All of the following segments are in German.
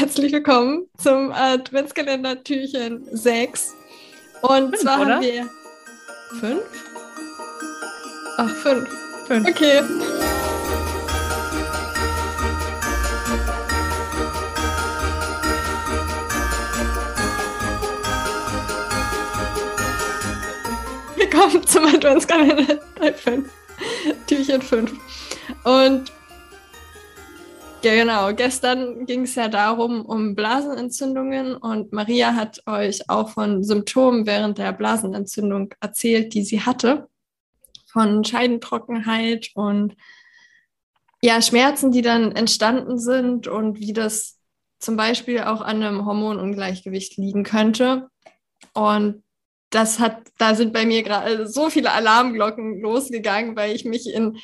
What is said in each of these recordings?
herzlich willkommen zum Adventskalender Türchen 6. Und fünf, zwar oder? haben wir fünf? Ach, fünf. Fünf. Okay. Willkommen zum Adventskalender Teil 5. Türchen 5. Und genau. Gestern ging es ja darum, um Blasenentzündungen und Maria hat euch auch von Symptomen während der Blasenentzündung erzählt, die sie hatte. Von Scheidentrockenheit und ja, Schmerzen, die dann entstanden sind und wie das zum Beispiel auch an einem Hormonungleichgewicht liegen könnte. Und das hat, da sind bei mir gerade so viele Alarmglocken losgegangen, weil ich mich in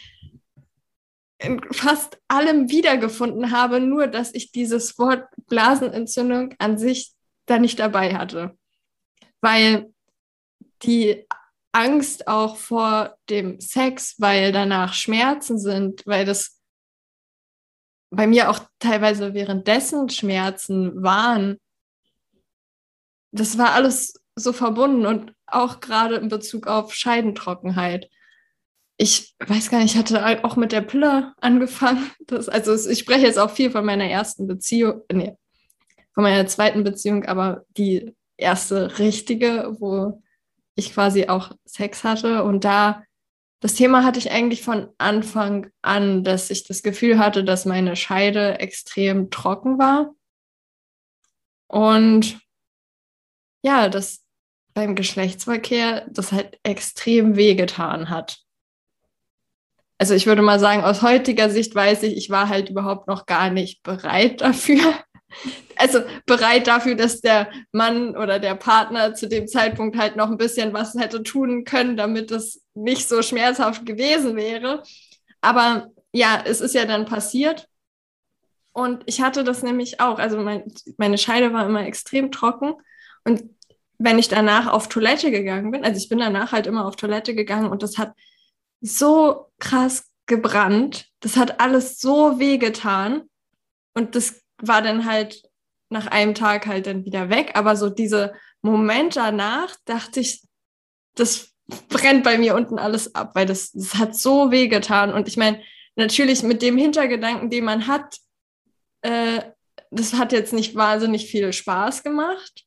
in fast allem wiedergefunden habe, nur dass ich dieses Wort Blasenentzündung an sich da nicht dabei hatte. Weil die Angst auch vor dem Sex, weil danach Schmerzen sind, weil das bei mir auch teilweise währenddessen Schmerzen waren. Das war alles so verbunden und auch gerade in Bezug auf Scheidentrockenheit ich weiß gar nicht, ich hatte auch mit der Pille angefangen. Das, also ich spreche jetzt auch viel von meiner ersten Beziehung, nee, von meiner zweiten Beziehung, aber die erste richtige, wo ich quasi auch Sex hatte. Und da, das Thema hatte ich eigentlich von Anfang an, dass ich das Gefühl hatte, dass meine Scheide extrem trocken war. Und ja, dass beim Geschlechtsverkehr das halt extrem wehgetan hat also ich würde mal sagen, aus heutiger Sicht weiß ich, ich war halt überhaupt noch gar nicht bereit dafür. Also bereit dafür, dass der Mann oder der Partner zu dem Zeitpunkt halt noch ein bisschen was hätte tun können, damit es nicht so schmerzhaft gewesen wäre. Aber ja, es ist ja dann passiert. Und ich hatte das nämlich auch. Also mein, meine Scheide war immer extrem trocken. Und wenn ich danach auf Toilette gegangen bin, also ich bin danach halt immer auf Toilette gegangen und das hat so krass gebrannt. Das hat alles so weh getan. Und das war dann halt nach einem Tag halt dann wieder weg. Aber so diese Moment danach dachte ich, das brennt bei mir unten alles ab, weil das, das hat so weh getan. Und ich meine, natürlich mit dem Hintergedanken, den man hat, äh, das hat jetzt nicht wahnsinnig viel Spaß gemacht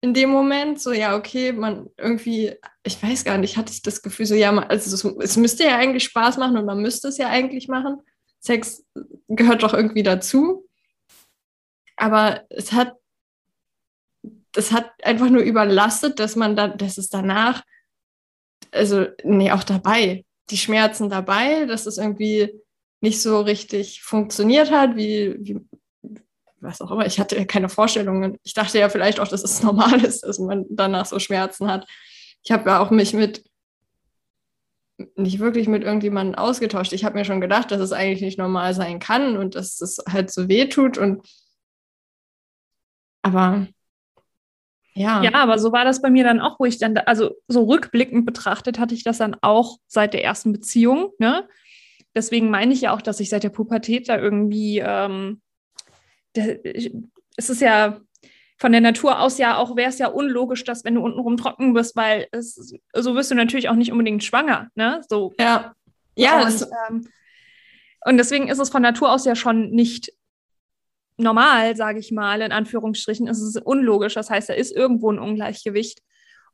in dem Moment so, ja, okay, man irgendwie, ich weiß gar nicht, hatte ich das Gefühl so, ja, also es, es, müsste ja eigentlich Spaß machen und man müsste es ja eigentlich machen. Sex gehört doch irgendwie dazu. Aber es hat, das hat einfach nur überlastet, dass man da, dass es danach, also, nee, auch dabei, die Schmerzen dabei, dass es irgendwie nicht so richtig funktioniert hat, wie, wie was auch immer, ich hatte ja keine Vorstellungen. Ich dachte ja vielleicht auch, dass es normal ist, dass man danach so Schmerzen hat. Ich habe ja auch mich mit, nicht wirklich mit irgendjemandem ausgetauscht. Ich habe mir schon gedacht, dass es eigentlich nicht normal sein kann und dass es halt so weh tut. Und aber ja. Ja, aber so war das bei mir dann auch, wo ich dann, also so rückblickend betrachtet, hatte ich das dann auch seit der ersten Beziehung. Ne? Deswegen meine ich ja auch, dass ich seit der Pubertät da irgendwie ähm, es ist ja von der Natur aus ja auch, wäre es ja unlogisch, dass wenn du untenrum trocken bist, weil es, so wirst du natürlich auch nicht unbedingt schwanger, ne? So. Ja. Ja. Und, ähm, und deswegen ist es von Natur aus ja schon nicht normal, sage ich mal, in Anführungsstrichen. Es ist unlogisch. Das heißt, da ist irgendwo ein Ungleichgewicht.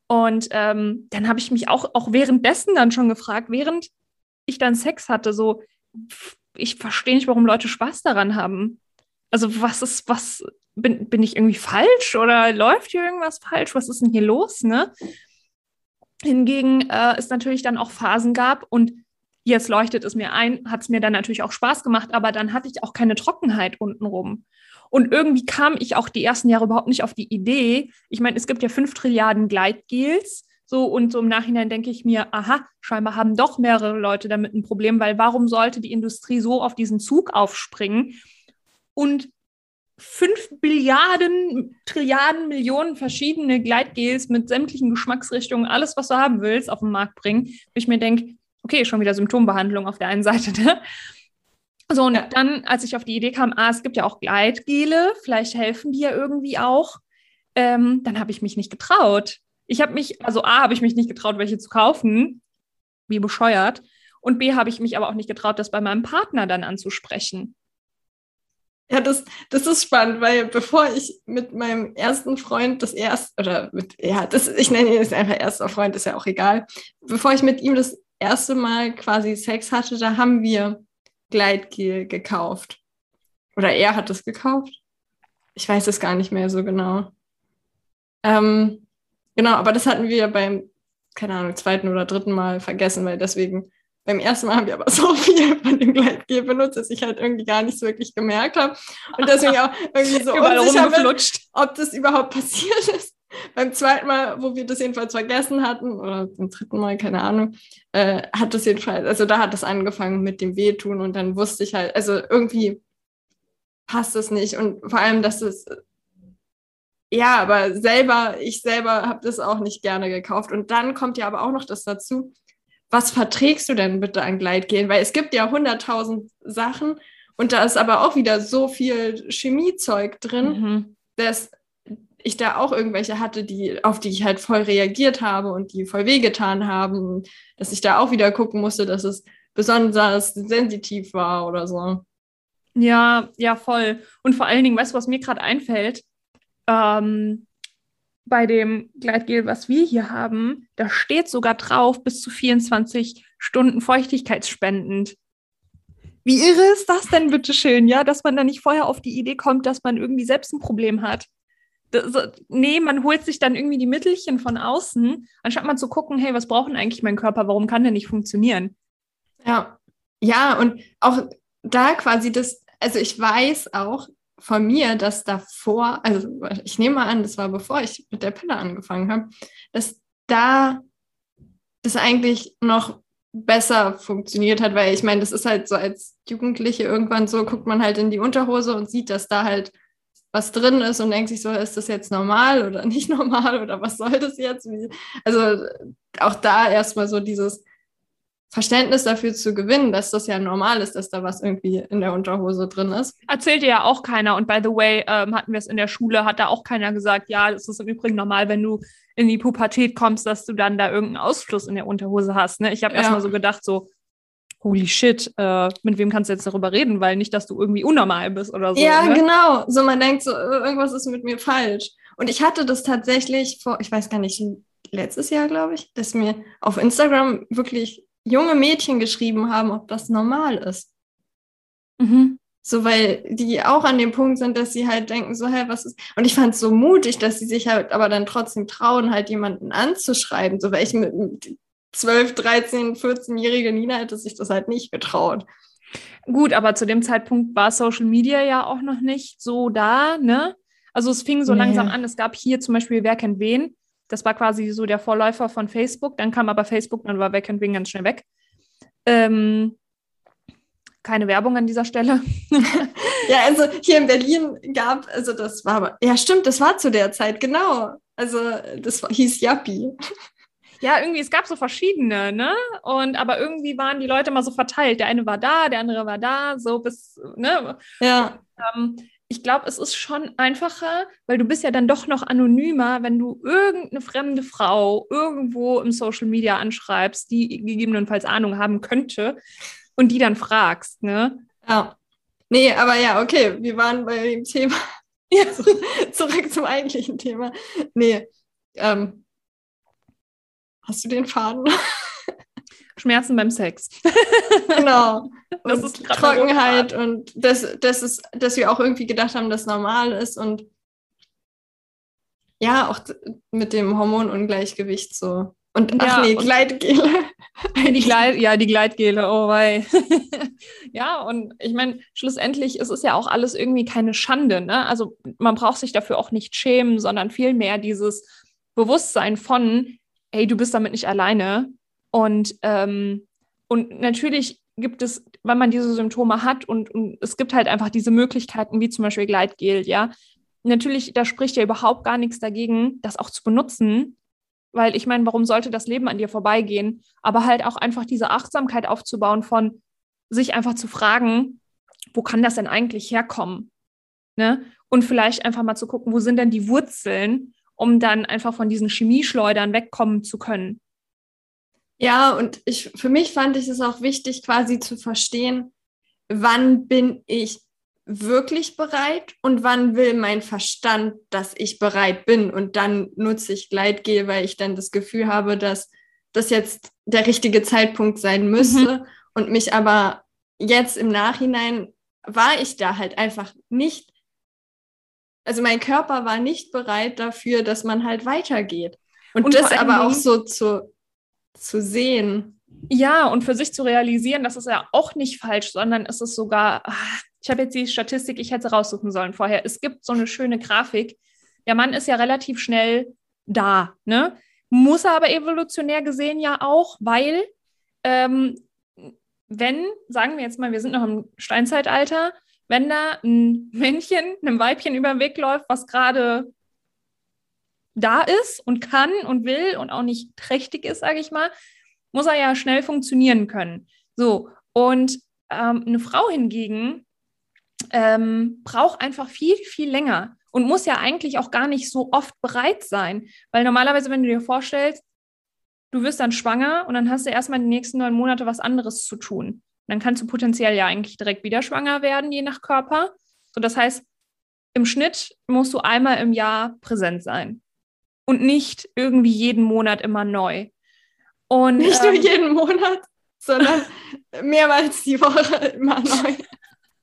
Und ähm, dann habe ich mich auch, auch währenddessen dann schon gefragt, während ich dann Sex hatte, so, ich verstehe nicht, warum Leute Spaß daran haben. Also was ist, was, bin, bin ich irgendwie falsch oder läuft hier irgendwas falsch? Was ist denn hier los, ne? Hingegen äh, es natürlich dann auch Phasen gab und jetzt leuchtet es mir ein, hat es mir dann natürlich auch Spaß gemacht, aber dann hatte ich auch keine Trockenheit untenrum. Und irgendwie kam ich auch die ersten Jahre überhaupt nicht auf die Idee. Ich meine, es gibt ja fünf Trilliarden Gleitgels. So, und so im Nachhinein denke ich mir, aha, scheinbar haben doch mehrere Leute damit ein Problem, weil warum sollte die Industrie so auf diesen Zug aufspringen und fünf Billiarden, Trilliarden, Millionen verschiedene Gleitgels mit sämtlichen Geschmacksrichtungen, alles, was du haben willst, auf den Markt bringen. Wo ich mir denke, okay, schon wieder Symptombehandlung auf der einen Seite, ne? So, und dann, als ich auf die Idee kam, ah, es gibt ja auch Gleitgele, vielleicht helfen die ja irgendwie auch, ähm, dann habe ich mich nicht getraut. Ich habe mich, also A, habe ich mich nicht getraut, welche zu kaufen, wie bescheuert. Und B, habe ich mich aber auch nicht getraut, das bei meinem Partner dann anzusprechen. Ja, das, das ist spannend, weil bevor ich mit meinem ersten Freund das erste, oder mit, ja, das, ich nenne ihn jetzt einfach erster Freund, ist ja auch egal. Bevor ich mit ihm das erste Mal quasi Sex hatte, da haben wir Gleitgel gekauft. Oder er hat es gekauft. Ich weiß es gar nicht mehr so genau. Ähm, genau, aber das hatten wir beim, keine Ahnung, zweiten oder dritten Mal vergessen, weil deswegen beim ersten Mal haben wir aber so viel von dem Gleitgel benutzt, dass ich halt irgendwie gar nichts wirklich gemerkt habe. Und deswegen auch irgendwie so unsicher bin, ob das überhaupt passiert ist. Beim zweiten Mal, wo wir das jedenfalls vergessen hatten, oder beim dritten Mal, keine Ahnung, äh, hat das jedenfalls, also da hat das angefangen mit dem Wehtun und dann wusste ich halt, also irgendwie passt es nicht und vor allem, dass es ja, aber selber, ich selber habe das auch nicht gerne gekauft. Und dann kommt ja aber auch noch das dazu, was verträgst du denn bitte an Gleitgel? Weil es gibt ja hunderttausend Sachen und da ist aber auch wieder so viel Chemiezeug drin, mhm. dass ich da auch irgendwelche hatte, die, auf die ich halt voll reagiert habe und die voll wehgetan haben, dass ich da auch wieder gucken musste, dass es besonders sensitiv war oder so. Ja, ja, voll. Und vor allen Dingen, weißt du, was mir gerade einfällt? Ähm, bei dem Gleitgel, was wir hier haben, da steht sogar drauf, bis zu 24 Stunden feuchtigkeitsspendend. Wie irre ist das denn bitte schön, ja, dass man da nicht vorher auf die Idee kommt, dass man irgendwie selbst ein Problem hat. Das, nee, man holt sich dann irgendwie die Mittelchen von außen, anstatt mal zu gucken, hey, was braucht denn eigentlich mein Körper, warum kann der nicht funktionieren? Ja, ja, und auch da quasi das, also ich weiß auch, von mir, dass davor, also ich nehme mal an, das war bevor ich mit der Pille angefangen habe, dass da das eigentlich noch besser funktioniert hat, weil ich meine, das ist halt so als Jugendliche irgendwann so, guckt man halt in die Unterhose und sieht, dass da halt was drin ist und denkt sich so, ist das jetzt normal oder nicht normal oder was soll das jetzt? Also auch da erstmal so dieses, Verständnis dafür zu gewinnen, dass das ja normal ist, dass da was irgendwie in der Unterhose drin ist. Erzählt dir ja auch keiner. Und by the way, ähm, hatten wir es in der Schule, hat da auch keiner gesagt, ja, das ist im Übrigen normal, wenn du in die Pubertät kommst, dass du dann da irgendeinen Ausfluss in der Unterhose hast. Ne? Ich habe ja. erstmal so gedacht, so, holy shit, äh, mit wem kannst du jetzt darüber reden, weil nicht, dass du irgendwie unnormal bist oder so. Ja, ne? genau. So, man denkt so, äh, irgendwas ist mit mir falsch. Und ich hatte das tatsächlich vor, ich weiß gar nicht, letztes Jahr, glaube ich, dass mir auf Instagram wirklich junge Mädchen geschrieben haben, ob das normal ist. Mhm. So, weil die auch an dem Punkt sind, dass sie halt denken, so, hä, was ist. Und ich fand es so mutig, dass sie sich halt aber dann trotzdem trauen, halt jemanden anzuschreiben. So, weil ich mit 12, 13, 14-jährige Nina hätte sich das halt nicht getraut. Gut, aber zu dem Zeitpunkt war Social Media ja auch noch nicht so da, ne? Also es fing so nee. langsam an. Es gab hier zum Beispiel Wer kennt wen. Das war quasi so der Vorläufer von Facebook. Dann kam aber Facebook, dann war Weg und Wing ganz schnell weg. Ähm, keine Werbung an dieser Stelle. ja, also hier in Berlin gab, also das war aber, ja stimmt, das war zu der Zeit, genau. Also das hieß Yappi. Ja, irgendwie, es gab so verschiedene, ne? Und aber irgendwie waren die Leute immer so verteilt. Der eine war da, der andere war da, so bis, ne? Ja. Und, ähm, ich glaube, es ist schon einfacher, weil du bist ja dann doch noch anonymer, wenn du irgendeine fremde Frau irgendwo im Social Media anschreibst, die gegebenenfalls Ahnung haben könnte und die dann fragst, ne? Ja. Nee, aber ja, okay, wir waren bei dem Thema. Ja, zurück zum eigentlichen Thema. Nee, ähm, hast du den Faden? Schmerzen beim Sex. genau. Das und ist Trockenheit und das, das ist, dass wir auch irgendwie gedacht haben, dass normal ist und ja, auch mit dem Hormonungleichgewicht so. Und ach ja, nee, Gleitgele. Die Gleit, ja, die Gleitgele, oh wei. ja, und ich meine, schlussendlich ist es ja auch alles irgendwie keine Schande, ne? Also man braucht sich dafür auch nicht schämen, sondern vielmehr dieses Bewusstsein von, hey, du bist damit nicht alleine. Und, ähm, und natürlich gibt es, wenn man diese Symptome hat und, und es gibt halt einfach diese Möglichkeiten, wie zum Beispiel Gleitgel, ja. Natürlich, da spricht ja überhaupt gar nichts dagegen, das auch zu benutzen, weil ich meine, warum sollte das Leben an dir vorbeigehen? Aber halt auch einfach diese Achtsamkeit aufzubauen von sich einfach zu fragen, wo kann das denn eigentlich herkommen? Ne? Und vielleicht einfach mal zu gucken, wo sind denn die Wurzeln, um dann einfach von diesen Chemieschleudern wegkommen zu können. Ja, und ich, für mich fand ich es auch wichtig, quasi zu verstehen, wann bin ich wirklich bereit und wann will mein Verstand, dass ich bereit bin. Und dann nutze ich Gleitgel, weil ich dann das Gefühl habe, dass das jetzt der richtige Zeitpunkt sein müsste mhm. und mich aber jetzt im Nachhinein war ich da halt einfach nicht, also mein Körper war nicht bereit dafür, dass man halt weitergeht. Und, und das aber auch so zu, zu sehen. Ja, und für sich zu realisieren, das ist ja auch nicht falsch, sondern es ist sogar, ach, ich habe jetzt die Statistik, ich hätte raussuchen sollen vorher. Es gibt so eine schöne Grafik. Der Mann ist ja relativ schnell da, ne? Muss er aber evolutionär gesehen ja auch, weil ähm, wenn, sagen wir jetzt mal, wir sind noch im Steinzeitalter, wenn da ein Männchen einem Weibchen über den Weg läuft, was gerade da ist und kann und will und auch nicht trächtig ist, sage ich mal, muss er ja schnell funktionieren können. So, und ähm, eine Frau hingegen ähm, braucht einfach viel, viel länger und muss ja eigentlich auch gar nicht so oft bereit sein. Weil normalerweise, wenn du dir vorstellst, du wirst dann schwanger und dann hast du erstmal die nächsten neun Monate was anderes zu tun. dann kannst du potenziell ja eigentlich direkt wieder schwanger werden, je nach Körper. So, das heißt, im Schnitt musst du einmal im Jahr präsent sein und nicht irgendwie jeden Monat immer neu. Und, nicht ähm, nur jeden Monat, sondern mehrmals die Woche immer neu.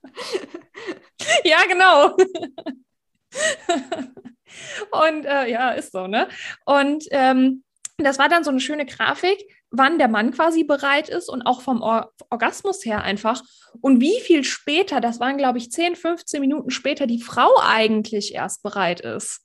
ja, genau. und äh, ja, ist so, ne? Und ähm, das war dann so eine schöne Grafik, wann der Mann quasi bereit ist und auch vom Or Orgasmus her einfach. Und wie viel später, das waren, glaube ich, 10, 15 Minuten später, die Frau eigentlich erst bereit ist.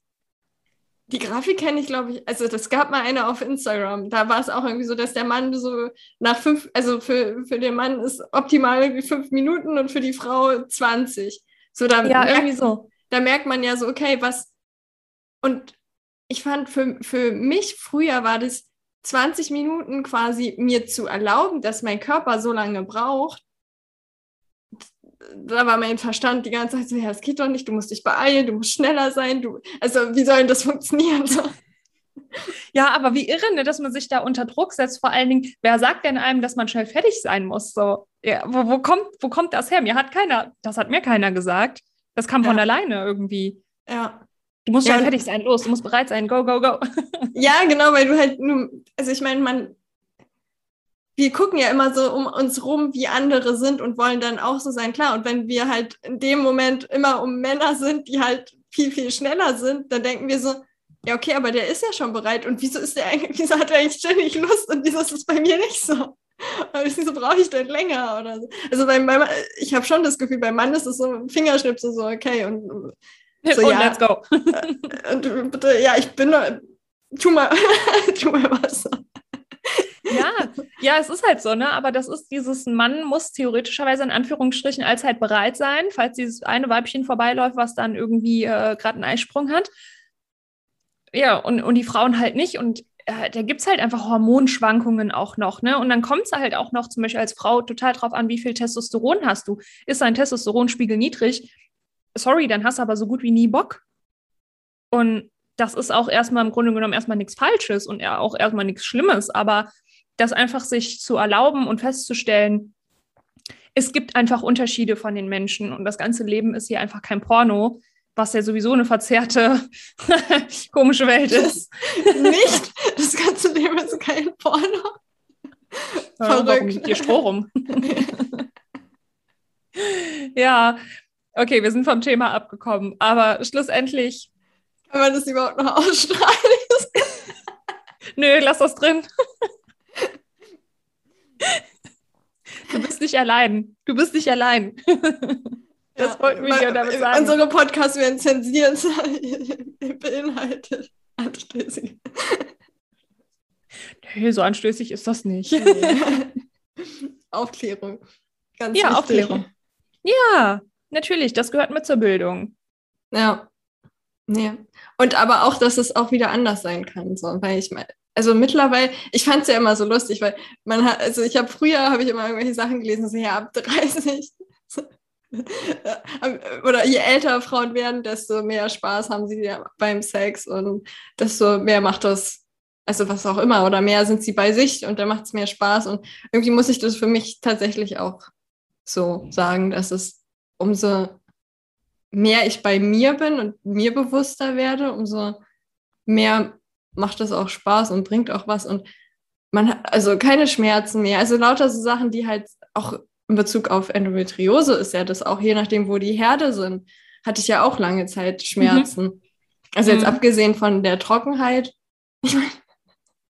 Die Grafik kenne ich, glaube ich, also das gab mal eine auf Instagram. Da war es auch irgendwie so, dass der Mann so nach fünf, also für, für den Mann ist optimal irgendwie fünf Minuten und für die Frau 20. So, da ja, merkt, irgendwie so. Da merkt man ja so, okay, was. Und ich fand, für, für mich früher war das 20 Minuten quasi mir zu erlauben, dass mein Körper so lange braucht, da war mein Verstand die ganze Zeit so, ja, das geht doch nicht, du musst dich beeilen, du musst schneller sein, du, also wie soll denn das funktionieren? So. Ja, aber wie irre, ne, dass man sich da unter Druck setzt. Vor allen Dingen, wer sagt denn einem, dass man schnell fertig sein muss? So, ja, wo, wo, kommt, wo kommt das her? Mir hat keiner, das hat mir keiner gesagt. Das kam ja. von alleine irgendwie. Ja. Du musst ja, fertig sein, los, du musst bereit sein, go, go, go. Ja, genau, weil du halt nur, also ich meine, man, wir gucken ja immer so um uns rum, wie andere sind und wollen dann auch so sein. Klar, und wenn wir halt in dem Moment immer um Männer sind, die halt viel, viel schneller sind, dann denken wir so, ja, okay, aber der ist ja schon bereit. Und wieso ist der eigentlich, wieso hat er eigentlich ständig Lust und wieso ist es bei mir nicht so? wieso brauche ich denn länger oder so? Also bei, bei ich habe schon das Gefühl, beim Mann ist es so ein Fingerschnipsel, so, okay, und so, und ja, let's go. und bitte, ja, ich bin, tu mal, tu mal was. Ja, ja, es ist halt so, ne? Aber das ist dieses Mann muss theoretischerweise in Anführungsstrichen als halt bereit sein, falls dieses eine Weibchen vorbeiläuft, was dann irgendwie äh, gerade einen Eisprung hat. Ja, und, und die Frauen halt nicht. Und äh, da gibt es halt einfach Hormonschwankungen auch noch, ne? Und dann kommt es halt auch noch zum Beispiel als Frau total drauf an, wie viel Testosteron hast du. Ist dein Testosteronspiegel niedrig? Sorry, dann hast du aber so gut wie nie Bock. Und das ist auch erstmal im Grunde genommen erstmal nichts Falsches und ja auch erstmal nichts Schlimmes, aber das einfach sich zu erlauben und festzustellen, es gibt einfach Unterschiede von den Menschen und das ganze Leben ist hier einfach kein Porno, was ja sowieso eine verzerrte, komische Welt ist. Nicht, das ganze Leben ist kein Porno. Verrückt. Ja, hier Stroh rum. ja, okay, wir sind vom Thema abgekommen, aber schlussendlich. Kann man das überhaupt noch ausstrahlen? Nö, lass das drin. Du bist nicht allein. Du bist nicht allein. Das ja, wollten wir ja damit sagen. Unsere Podcasts werden zensiert, beinhaltet anstößig. Nee, so anstößig ist das nicht. Aufklärung. Ganz ja, wichtig. Aufklärung. Ja, natürlich, das gehört mit zur Bildung. Ja. Ja. Und aber auch, dass es auch wieder anders sein kann. So. Weil ich meine, also mittlerweile, ich fand es ja immer so lustig, weil man hat, also ich habe früher, habe ich immer irgendwelche Sachen gelesen, so ja, ab 30 oder je älter Frauen werden, desto mehr Spaß haben sie beim Sex und desto mehr macht das, also was auch immer, oder mehr sind sie bei sich und dann macht es mehr Spaß. Und irgendwie muss ich das für mich tatsächlich auch so sagen, dass es umso mehr ich bei mir bin und mir bewusster werde, umso mehr macht es auch Spaß und bringt auch was. Und man hat also keine Schmerzen mehr. Also lauter so Sachen, die halt auch in Bezug auf Endometriose ist ja das auch, je nachdem, wo die Herde sind, hatte ich ja auch lange Zeit Schmerzen. Mhm. Also jetzt mhm. abgesehen von der Trockenheit. Ich meine,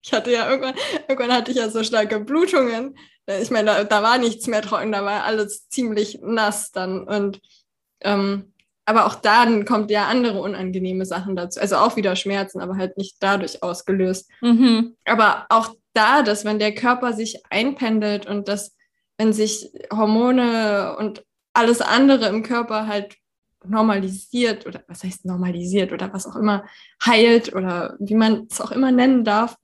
ich hatte ja irgendwann, irgendwann hatte ich ja so starke Blutungen. Ich meine, da, da war nichts mehr trocken, da war alles ziemlich nass dann. Und ähm, aber auch dann kommt ja andere unangenehme Sachen dazu. Also auch wieder Schmerzen, aber halt nicht dadurch ausgelöst. Mhm. Aber auch da, dass wenn der Körper sich einpendelt und dass, wenn sich Hormone und alles andere im Körper halt normalisiert oder was heißt normalisiert oder was auch immer heilt oder wie man es auch immer nennen darf.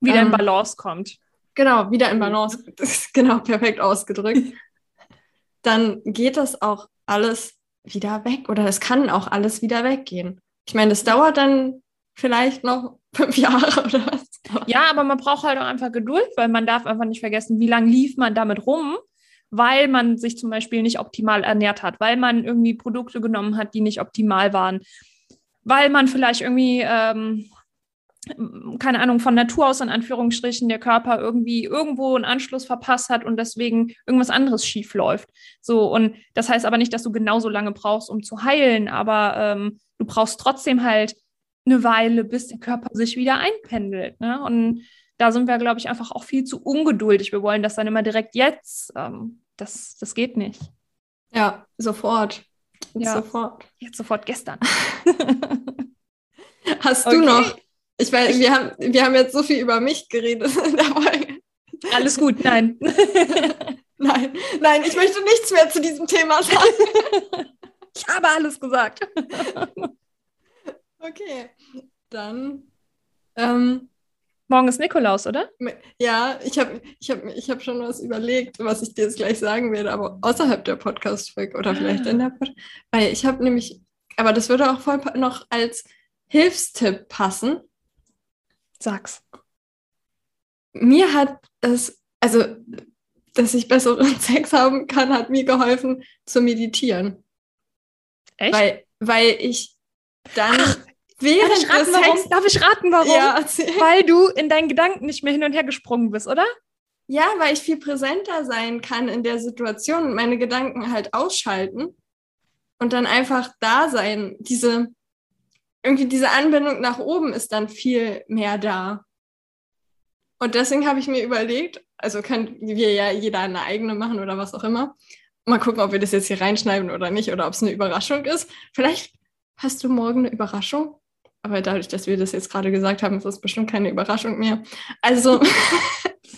Wieder ähm, in Balance kommt. Genau, wieder in Balance. Das ist genau perfekt ausgedrückt. Dann geht das auch alles wieder weg oder es kann auch alles wieder weggehen. Ich meine, das dauert dann vielleicht noch fünf Jahre oder was. Ja, aber man braucht halt auch einfach Geduld, weil man darf einfach nicht vergessen, wie lange lief man damit rum, weil man sich zum Beispiel nicht optimal ernährt hat, weil man irgendwie Produkte genommen hat, die nicht optimal waren, weil man vielleicht irgendwie ähm, keine Ahnung, von Natur aus in Anführungsstrichen der Körper irgendwie irgendwo einen Anschluss verpasst hat und deswegen irgendwas anderes schief läuft. So, und das heißt aber nicht, dass du genauso lange brauchst, um zu heilen, aber ähm, du brauchst trotzdem halt eine Weile, bis der Körper sich wieder einpendelt. Ne? Und da sind wir, glaube ich, einfach auch viel zu ungeduldig. Wir wollen das dann immer direkt jetzt. Ähm, das, das geht nicht. Ja, sofort. Jetzt ja. sofort. Jetzt sofort gestern. Hast du okay. noch ich weiß, wir haben, wir haben jetzt so viel über mich geredet in der Folge. Alles gut, nein. nein, nein, ich möchte nichts mehr zu diesem Thema sagen. ich habe alles gesagt. okay, dann. Ähm, Morgen ist Nikolaus, oder? Ja, ich habe ich hab, ich hab schon was überlegt, was ich dir jetzt gleich sagen werde, aber außerhalb der Podcast-Folge oder vielleicht in der Podcast. Weil ich habe nämlich, aber das würde auch voll noch als Hilfstipp passen. Sag's. Mir hat es, also, dass ich besseren Sex haben kann, hat mir geholfen zu meditieren. Echt? Weil, weil ich dann Ach, während darf ich raten, des Sex... Darf ich raten, warum? Ja, weil du in deinen Gedanken nicht mehr hin und her gesprungen bist, oder? Ja, weil ich viel präsenter sein kann in der Situation und meine Gedanken halt ausschalten und dann einfach da sein. Diese, irgendwie diese Anbindung nach oben ist dann viel mehr da. Und deswegen habe ich mir überlegt, also können wir ja jeder eine eigene machen oder was auch immer. Mal gucken, ob wir das jetzt hier reinschneiden oder nicht oder ob es eine Überraschung ist. Vielleicht hast du morgen eine Überraschung. Aber dadurch, dass wir das jetzt gerade gesagt haben, ist das bestimmt keine Überraschung mehr. Also.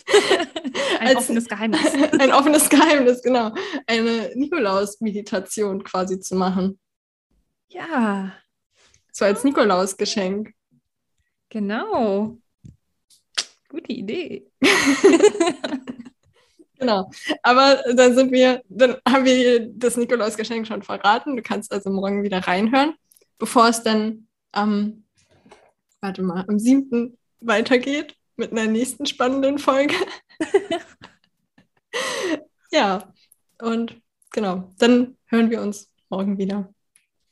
ein als, offenes Geheimnis. ein offenes Geheimnis, genau. Eine Nikolaus-Meditation quasi zu machen. Ja, so als Nikolausgeschenk. Genau. Gute Idee. genau. Aber dann sind wir, dann haben wir das Nikolausgeschenk schon verraten. Du kannst also morgen wieder reinhören, bevor es dann am, warte mal, am 7. weitergeht mit einer nächsten spannenden Folge. ja, und genau, dann hören wir uns morgen wieder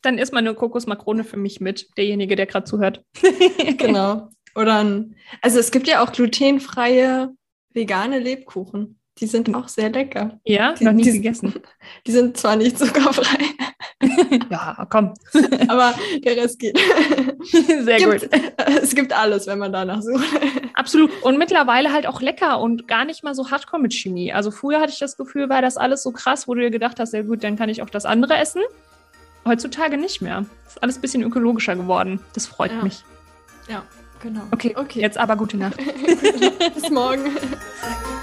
dann ist meine Kokosmakrone für mich mit, derjenige, der gerade zuhört. genau. Oder ein, also es gibt ja auch glutenfreie vegane Lebkuchen. Die sind auch sehr lecker. Ja, die, noch nie die, gegessen. Die sind zwar nicht zuckerfrei. ja, komm. Aber der Rest geht. Sehr gibt, gut. Es gibt alles, wenn man danach sucht. Absolut. Und mittlerweile halt auch lecker und gar nicht mal so hardcore mit Chemie. Also früher hatte ich das Gefühl, war das alles so krass, wo du dir gedacht hast, ja gut, dann kann ich auch das andere essen. Heutzutage nicht mehr. Ist alles ein bisschen ökologischer geworden. Das freut ja. mich. Ja, genau. Okay, okay. Jetzt aber gute Nacht. Bis morgen.